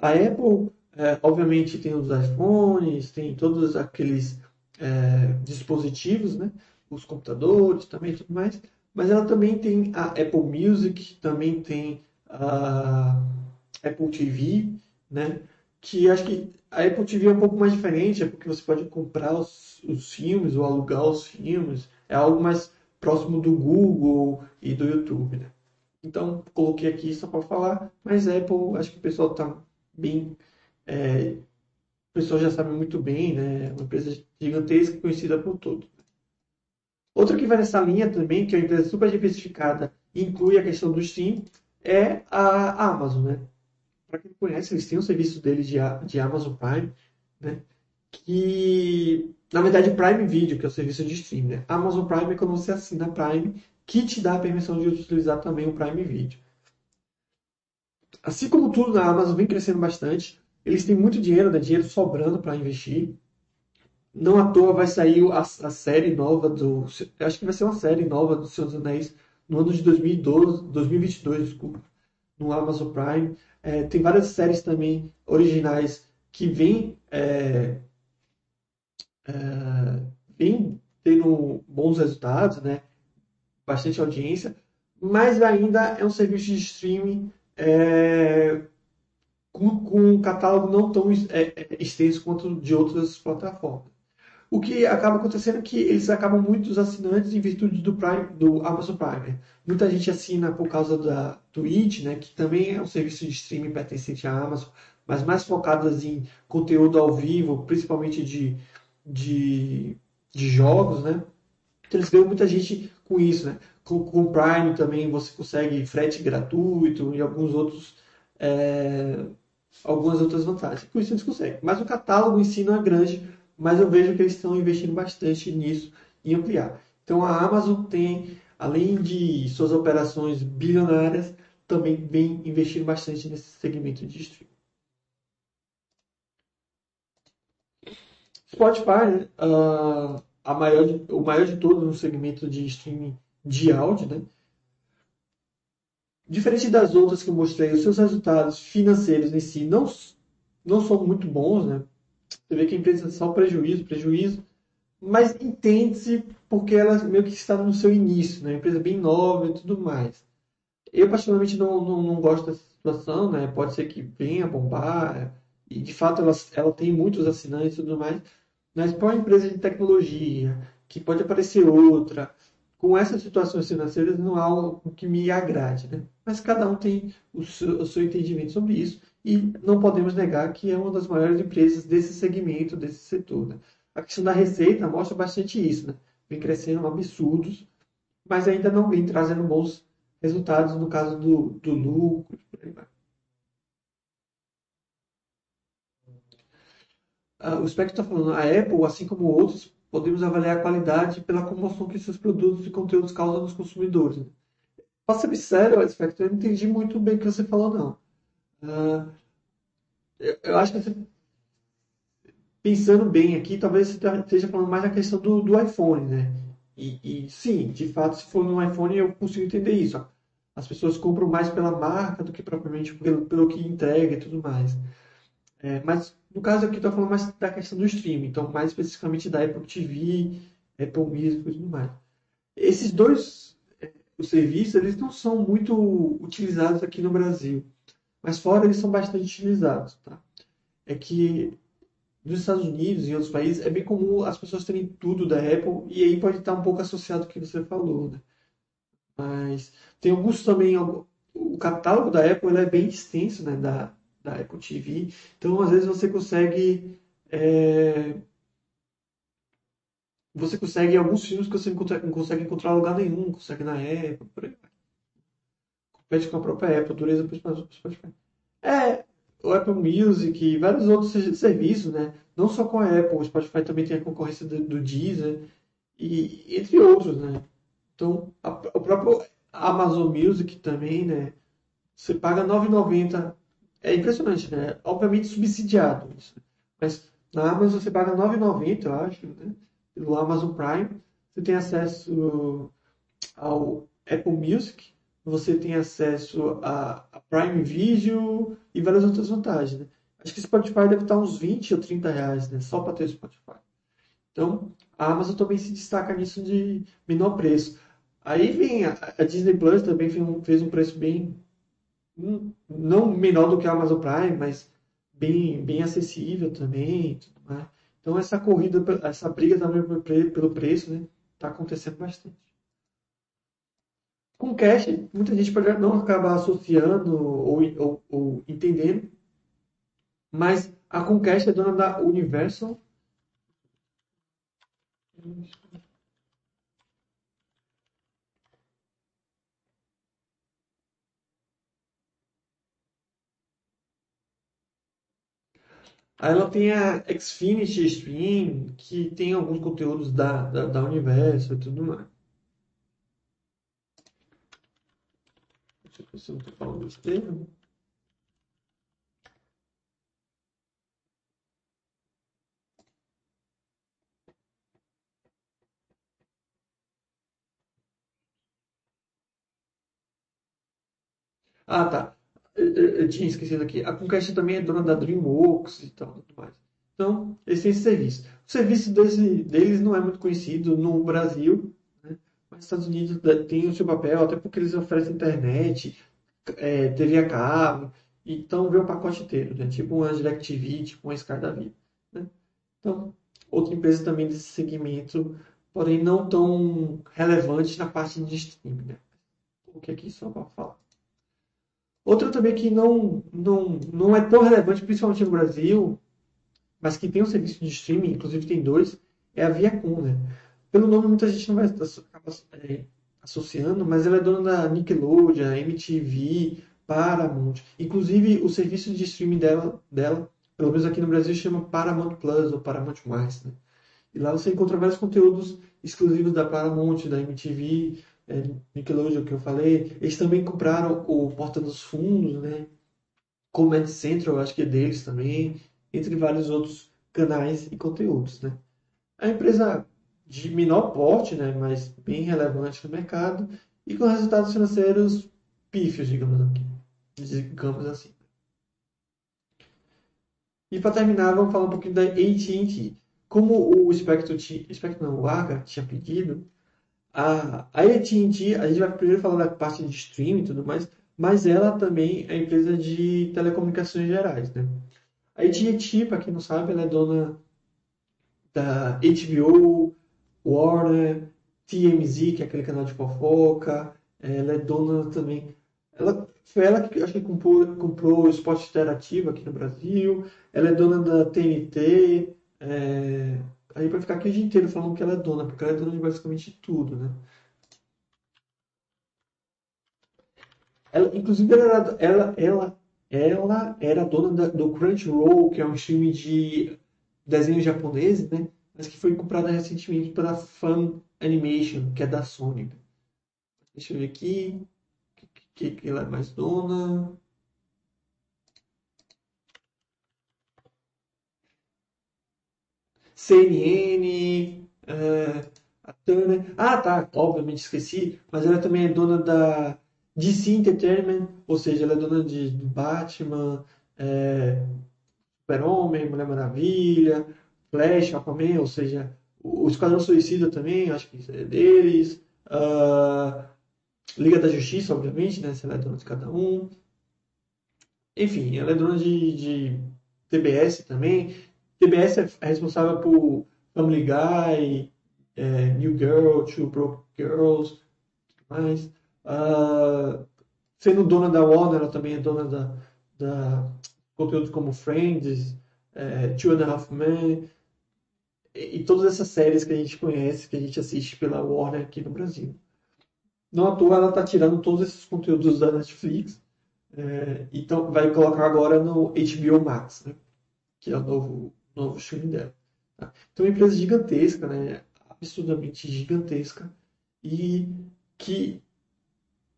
A: A Apple, é, obviamente, tem os iPhones, tem todos aqueles é, dispositivos, né? Os computadores também tudo mais. Mas ela também tem a Apple Music, também tem a Apple TV, né? Que acho que a Apple TV é um pouco mais diferente, é porque você pode comprar os, os filmes ou alugar os filmes. É algo mais próximo do Google e do YouTube, né? Então, coloquei aqui só para falar, mas Apple, acho que o pessoal está bem. É, o pessoal já sabe muito bem, né? É uma empresa gigantesca conhecida por todos. Outra que vai nessa linha também, que é uma empresa super diversificada e inclui a questão do Steam, é a Amazon, né? Para quem não conhece, eles têm um serviço deles de, de Amazon Prime, né? Que, na verdade, Prime Video, que é o serviço de stream, né? Amazon Prime é quando você assina Prime que te dá a permissão de utilizar também o Prime Video. Assim como tudo na Amazon vem crescendo bastante, eles têm muito dinheiro, né? dinheiro sobrando para investir. Não à toa vai sair a, a, série nova do. Acho que vai ser uma série nova do Senhor dos Anéis no ano de 2012, 2022, desculpa, no Amazon Prime. É, tem várias séries também originais que vêm é, é, tendo bons resultados, né? bastante audiência, mas ainda é um serviço de streaming é, com, com, um catálogo não tão é, é, extenso quanto de outras plataformas. O que acaba acontecendo é que eles acabam muitos assinantes em virtude do Prime, do Amazon Prime. Muita gente assina por causa da Twitch, né, que também é um serviço de streaming pertencente à Amazon, mas mais focadas em conteúdo ao vivo, principalmente de, de, de jogos, né? Então eles ganham muita gente com isso, né? Com, com o Prime também você consegue frete gratuito e alguns outros é, algumas outras vantagens. Com isso eles conseguem. Mas o catálogo em si não é grande, mas eu vejo que eles estão investindo bastante nisso em ampliar. Então a Amazon tem, além de suas operações bilionárias, também vem investindo bastante nesse segmento de streaming. Spotify, uh, a maior o maior de todos no segmento de streaming de áudio, né? Diferente das outras que eu mostrei, os seus resultados financeiros em si não, não são muito bons, né? Você vê que a empresa só prejuízo, prejuízo, mas entende-se porque ela meio que está no seu início, né? Uma empresa bem nova e tudo mais. Eu, particularmente, não, não, não gosto dessa situação, né? Pode ser que venha bombar, e de fato ela, ela tem muitos assinantes e tudo mais, mas para uma empresa de tecnologia, que pode aparecer outra, com essas situações financeiras não há algo que me agrade, né? Mas cada um tem o seu, o seu entendimento sobre isso e não podemos negar que é uma das maiores empresas desse segmento, desse setor. Né? A questão da receita mostra bastante isso, né? Vem crescendo absurdos, mas ainda não vem trazendo bons resultados no caso do, do lucro. Ah, o Spectro está falando, a Apple, assim como outros, podemos avaliar a qualidade pela comoção que seus produtos e conteúdos causam nos consumidores. Né? Para ser sério, Spectro, eu não entendi muito bem o que você falou, não. Uh, eu, acho que você, pensando bem aqui, talvez você esteja falando mais da questão do, do iPhone, né? E, e, sim, de fato, se for no iPhone, eu consigo entender isso. As pessoas compram mais pela marca do que propriamente pelo, pelo que entrega e tudo mais. É, mas no caso aqui, estou falando mais da questão do streaming, então mais especificamente da Apple TV, Apple Music e tudo mais. Esses dois é, os serviços, eles não são muito utilizados aqui no Brasil, mas fora eles são bastante utilizados. Tá? É que nos Estados Unidos e outros países é bem comum as pessoas terem tudo da Apple e aí pode estar um pouco associado ao que você falou, né? Mas tem alguns também, o catálogo da Apple é bem extenso, né? Da, da Apple TV. Então, às vezes, você consegue. É... Você consegue alguns filmes que você não consegue encontrar em lugar nenhum, consegue na Apple. Compete com a própria Apple, dureza para o Spotify. É, o Apple Music e vários outros serviços, né? Não só com a Apple, o Spotify também tem a concorrência do, do Deezer e entre outros, né? Então, a, o próprio Amazon Music também, né? Você paga R$ 9,90. É impressionante, né? Obviamente subsidiado isso. Mas na Amazon você paga R$ 9,90, eu acho, né? Pelo Amazon Prime. Você tem acesso ao Apple Music, você tem acesso a, Prime Video e várias outras vantagens. Né? Acho que o Spotify deve estar uns 20 ou 30 reais, né? Só para ter o Spotify. Então, a Amazon também se destaca nisso de menor preço. Aí vem a, a Disney Plus também fez um, fez um preço bem hum, não menor do que a Amazon Prime, mas bem, bem acessível também. Então essa corrida, essa briga também pelo preço, né, está acontecendo bastante. Com cash, muita gente pode não acabar associando ou, ou, ou entendendo, mas a Comcast é dona da Universal. Aí ela tem a Xfinity Stream, que tem alguns conteúdos da, da, da Universo e tudo mais. Se eu não estou falando besteira. Ah, tá. Eu, eu, tinha esquecido aqui. A Comcast também é dona da DreamWorks e tal, tudo mais. Então, eles têm esse serviço. O serviço desse, deles não é muito conhecido no Brasil, nos Estados Unidos tem o seu papel, até porque eles oferecem internet, é, TV a cabo, então vê o pacote inteiro, né? tipo uma DirecTV, tipo uma Sky da vida. Né? Então, outra empresa também desse segmento, porém não tão relevante na parte de streaming. Né? que aqui só para falar. Outra também que não, não, não é tão relevante, principalmente no Brasil, mas que tem um serviço de streaming, inclusive tem dois, é a Viacom, né? Pelo nome muita gente não vai acabar é, associando, mas ela é dona da Nickelodeon, MTV, Paramount. Inclusive o serviço de streaming dela, dela pelo menos aqui no Brasil, chama Paramount Plus ou Paramount+. Né? E lá você encontra vários conteúdos exclusivos da Paramount, da MTV, é, Nickelodeon que eu falei, eles também compraram o Porta dos Fundos, né? Comedy Central, acho que é deles também, entre vários outros canais e conteúdos, né? A empresa de menor porte, né, mas bem relevante no mercado e com resultados financeiros pífios, digamos aqui, digamos assim. E para terminar, vamos falar um pouquinho da AT&T. Como o Spectrum, Spectrum não, o Arga tinha pedido, a, a AT&T, a gente vai primeiro falar da parte de streaming e tudo mais, mas ela também é empresa de telecomunicações gerais, né? A AT&T, para quem não sabe, ela é dona da HBO, Warner, TMZ, que é aquele canal de fofoca, ela é dona também... Ela, foi ela que acho que comprou, comprou o Esporte Interativo aqui no Brasil, ela é dona da TNT, é, Aí vai ficar aqui o dia inteiro falando que ela é dona, porque ela é dona de basicamente tudo, né? Ela, inclusive, ela era, ela, ela, ela era dona da, do Crunchyroll, que é um filme de desenho japonês, né? Mas que foi comprada recentemente pela Fun Animation, que é da Sony. Deixa eu ver aqui. Que, que ela é mais dona? CNN, Turner. Ah, tá, obviamente esqueci, mas ela também é dona da DC Entertainment, ou seja, ela é dona de, Batman, é, Super-Homem, Mulher Maravilha, Flash, Aquaman, ou seja, o Esquadrão Suicida também, acho que é deles. Uh, Liga da Justiça, obviamente, né? Ela é dona de cada um. Enfim, ela é dona de, de TBS também. TBS é, é responsável por Family Guy, é, New Girl, Two Broke Girls, mais. Uh, sendo dona da Warner, ela também é dona da, da conteúdos como Friends, é, Two and a Half Men, e, todas essas séries que a gente conhece, que a gente assiste pela Warner aqui no Brasil. Não à toa ela está tirando todos esses conteúdos da Netflix É, então vai colocar agora no HBO Max, né? Que é o novo, novo streaming dela. Tá? Então uma empresa gigantesca, né? Absurdamente gigantesca e que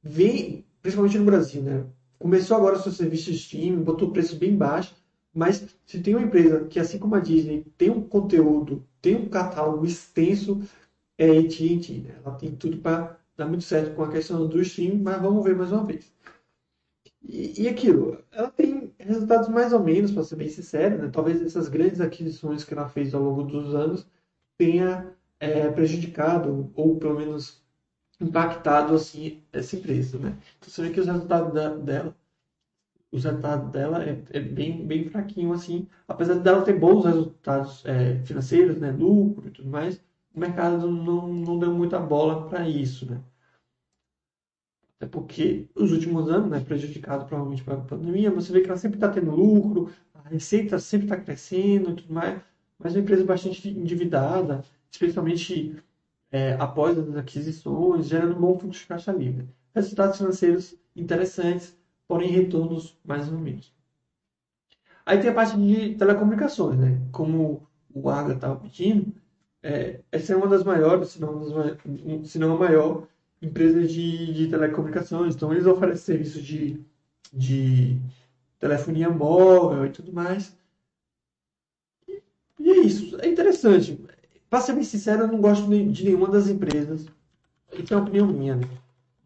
A: vem, principalmente no Brasil, né? Começou agora seu serviço de streaming, botou o preço bem baixo, mas se tem uma empresa que, assim como a Disney, tem um conteúdo, tem um catálogo extenso, é a AT&T, né? Ela tem tudo para dar muito certo com a questão do streaming, mas vamos ver mais uma vez. E, e aquilo, ela tem resultados mais ou menos, para ser bem sincero, né? Talvez essas grandes aquisições que ela fez ao longo dos anos tenha é, prejudicado, ou pelo menos impactado assim essa empresa, né? Então você vê que os resultados da, dela, os resultados dela é, é, bem, bem fraquinho assim, apesar dela ter bons resultados é, financeiros, né, lucro e tudo mais, o mercado não, não deu muita bola para isso, né? Até porque os últimos anos, né, prejudicado provavelmente pela pandemia, você vê que ela sempre está tendo lucro, a receita sempre está crescendo e tudo mais, mas é uma empresa bastante endividada, especialmente é, após as aquisições, gerando um bom fluxo de caixa livre. Resultados financeiros interessantes, porém retornos mais ou menos. Aí tem a parte de telecomunicações, né? Como o Arga estava pedindo, é, essa é uma das maiores, se não, se não a maior empresa de, de telecomunicações. Então, eles oferecem serviços de, de telefonia móvel e tudo mais. E, e é isso. É interessante. Para ser bem sincero, eu não gosto de nenhuma das empresas. Isso é uma opinião minha, né?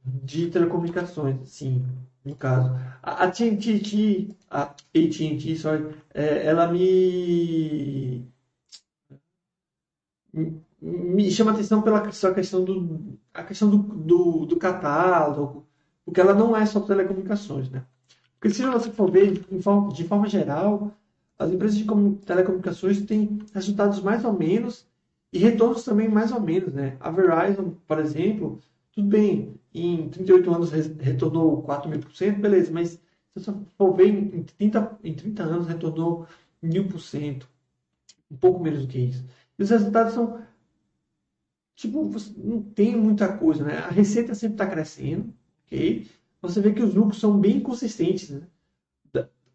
A: De telecomunicações, sim, no caso. A AT&T, a AT&T, sorry, é, ela me me chama atenção pela sua questão do a questão do, do, do, catálogo, porque ela não é só telecomunicações, né? Porque se você for ver de forma, de forma geral, as empresas de telecomunicações têm resultados mais ou menos e retornos também mais ou menos, né? A Verizon, por exemplo, tudo bem, em 38 anos retornou 4 mil por cento, beleza, mas se você for ver, em 30, em 30 anos retornou mil por cento, um pouco menos do que isso. E os resultados são, tipo, não tem muita coisa, né? A receita sempre está crescendo, ok? Você vê que os lucros são bem consistentes, né?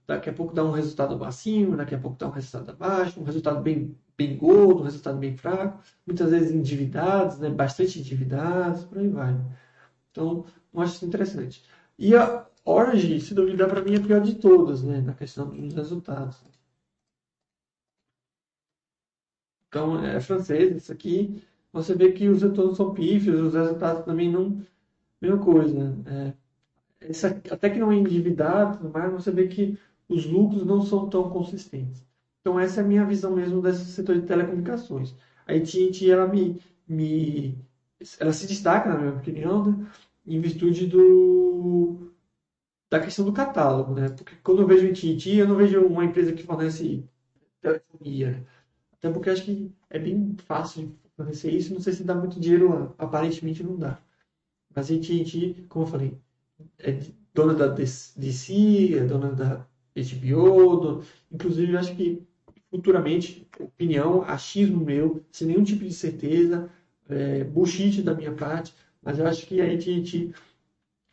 A: daqui a pouco dá um resultado acima, daqui a pouco dá um resultado abaixo, um resultado bem, bem gordo, resultado bem fraco, muitas vezes endividados, né? bastante endividados, por aí vai. Então, eu acho isso interessante. E a Orange, se duvidar, para mim é a pior de todas, né? na questão dos resultados. Então, é francês, isso aqui. Você vê que os retornos são pífios, os resultados também não. Mesma coisa. Né? É, essa, até que não é endividado, mas você vê que os lucros não são tão consistentes. Então essa é a minha visão mesmo desse setor de telecomunicações. A AT&T ela me, me ela se destaca na minha opinião né, em virtude do da questão do catálogo, né? Porque quando eu vejo AT&T eu não vejo uma empresa que fornece telefonia, até porque acho que é bem fácil de fornecer isso. Não sei se dá muito dinheiro lá, aparentemente não dá. Mas a AT&T, como eu falei, é dona da DC, é dona da HBO, do... inclusive acho que futuramente, opinião, achismo meu, sem nenhum tipo de certeza, é, bullshit da minha parte, mas eu acho que a gente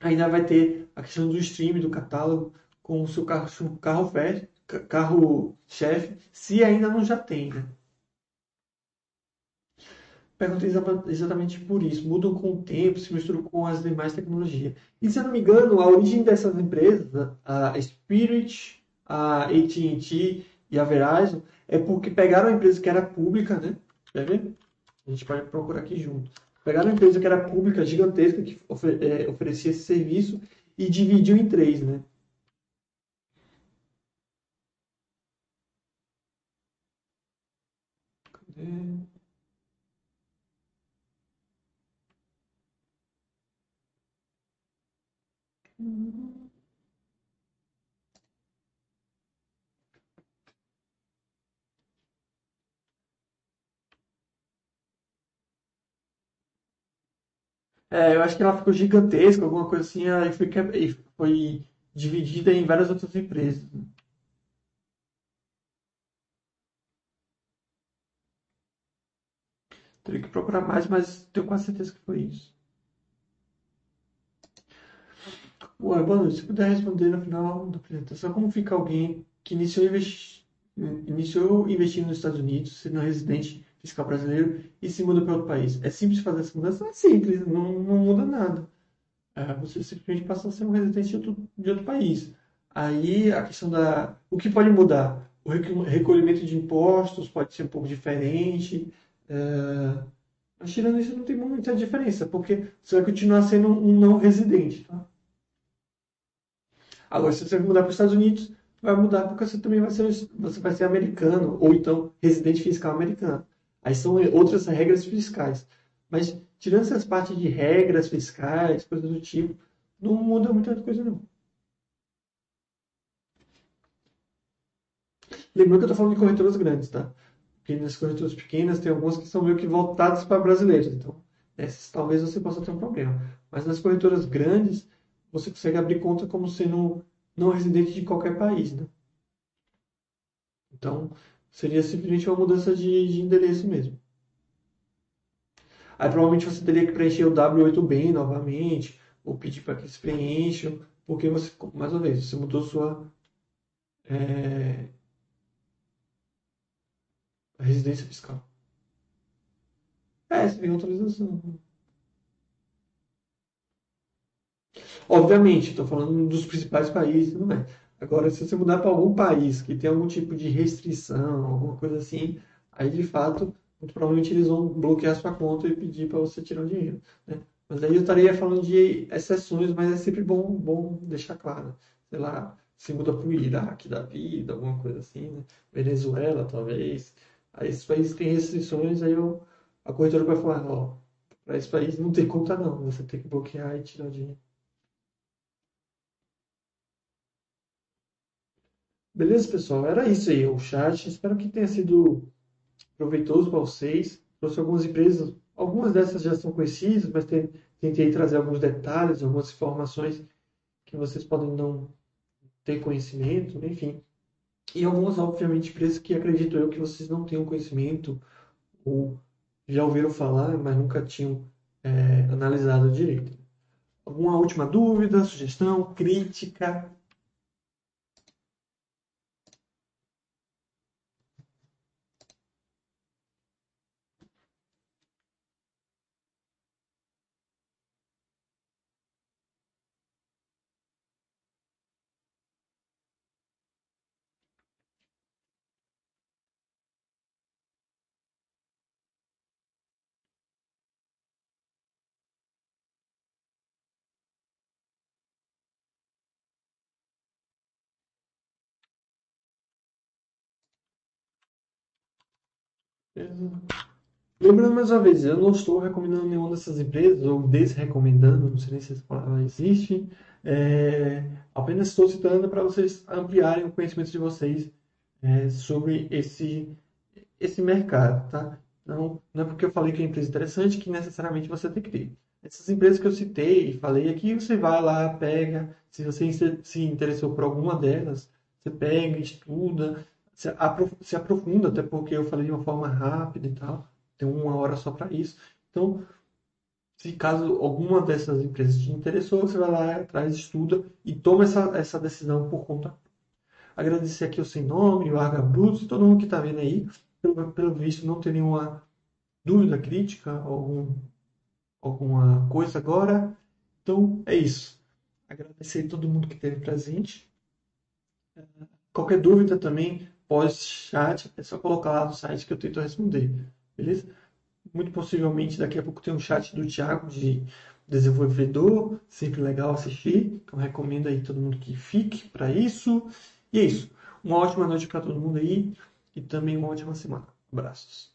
A: ainda vai ter a questão do stream, do catálogo, com o seu carro, carro, carro chefe, se ainda não já tem, né? Perguntei exatamente por isso. Mudam com o tempo, se misturam com as demais tecnologias. E se eu não me engano, a origem dessas empresas, a Spirit, a AT&T e a Verizon, é porque pegaram a empresa que era pública, né? Quer ver? A gente pode procurar aqui junto. Pegaram a empresa que era pública, gigantesca, que é, oferecia esse serviço e dividiu em três, né? Cadê? É, eu acho que ela ficou gigantesca, alguma coisa assim, aí foi, e foi dividida em várias outras empresas. Teria que procurar mais, mas tenho quase certeza que foi isso. Ué, boa noite. Se puder responder no final da apresentação, como fica alguém que iniciou, investi... iniciou investindo nos Estados Unidos, sendo residente fiscal brasileiro e se muda para outro país? É simples fazer essa mudança? É simples, não, não muda nada. É, você simplesmente passa a ser um residente de outro, de outro país. Aí a questão da. O que pode mudar? O recolhimento de impostos pode ser um pouco diferente. É... Mas tirando isso, não tem muita diferença, porque você vai continuar sendo um não residente. Tá? Agora, se você mudar para os Estados Unidos, vai mudar porque você também vai ser, você vai ser americano, ou então residente fiscal americano. Aí são outras regras fiscais. Mas, tirando essas partes de regras fiscais, coisas do tipo, não muda muita coisa, não. Lembrando que eu estou falando de corretoras grandes, tá? Porque nas corretoras pequenas tem algumas que são meio que voltadas para brasileiros. Então, essas talvez você possa ter um problema. Mas nas corretoras grandes, você consegue abrir conta como sendo não residente de qualquer país, né? Então, seria simplesmente uma mudança de, de endereço mesmo. Aí provavelmente você teria que preencher o W8B novamente, ou pedir para que eles preencham, porque você, mais uma vez, você mudou sua é, residência fiscal. É, você tem autorização. Obviamente, estou falando dos principais países, não é? Agora, se você mudar para algum país que tem algum tipo de restrição, alguma coisa assim, aí de fato, muito provavelmente eles vão bloquear sua conta e pedir para você tirar o dinheiro. Né? Mas aí eu estaria falando de exceções, mas é sempre bom, bom deixar claro. Sei lá, se muda para o Iraque da vida, alguma coisa assim, né? Venezuela, talvez. Aí esses países têm restrições, aí eu, a corretora vai falar, ó, para esse país não tem conta não, você tem que bloquear e tirar o dinheiro. Beleza, pessoal? Era isso aí, o chat. Espero que tenha sido proveitoso para vocês. Trouxe algumas empresas, algumas dessas já são conhecidas, mas tentei trazer alguns detalhes, algumas informações que vocês podem não ter conhecimento, enfim. E algumas, obviamente, empresas que acredito eu que vocês não tenham conhecimento ou já ouviram falar, mas nunca tinham é, analisado direito. Alguma última dúvida, sugestão, crítica? Lembrando mais uma vez, eu não estou recomendando nenhuma dessas empresas, ou desrecomendando, não sei nem se essa palavra existe. É, apenas estou citando para vocês ampliarem o conhecimento de vocês é, sobre esse, esse mercado, tá? Não, não é porque eu falei que é empresa interessante que necessariamente você tem que ter. Essas empresas que eu citei e falei aqui, você vai lá, pega, se você se interessou por alguma delas, você pega, estuda, se aprofunda, até porque eu falei de uma forma rápida e tal, tem uma hora só para isso. Então, se caso alguma dessas empresas te interessou, você vai lá atrás, estuda e toma essa, essa decisão por conta. Agradecer aqui o Sem Nome, o Arga Brutos e todo mundo que está vendo aí. Pelo, pelo visto, não tem nenhuma dúvida, crítica, algum, alguma coisa agora. Então, é isso. Agradecer todo mundo que esteve presente. Qualquer dúvida também, pós-chat, é só colocar lá no site que eu tento responder, beleza? Muito possivelmente daqui a pouco tem um chat do Thiago de desenvolvedor, sempre legal assistir, então recomendo aí todo mundo que fique para isso. E é isso. Uma ótima noite para todo mundo aí e também uma ótima semana. Abraços.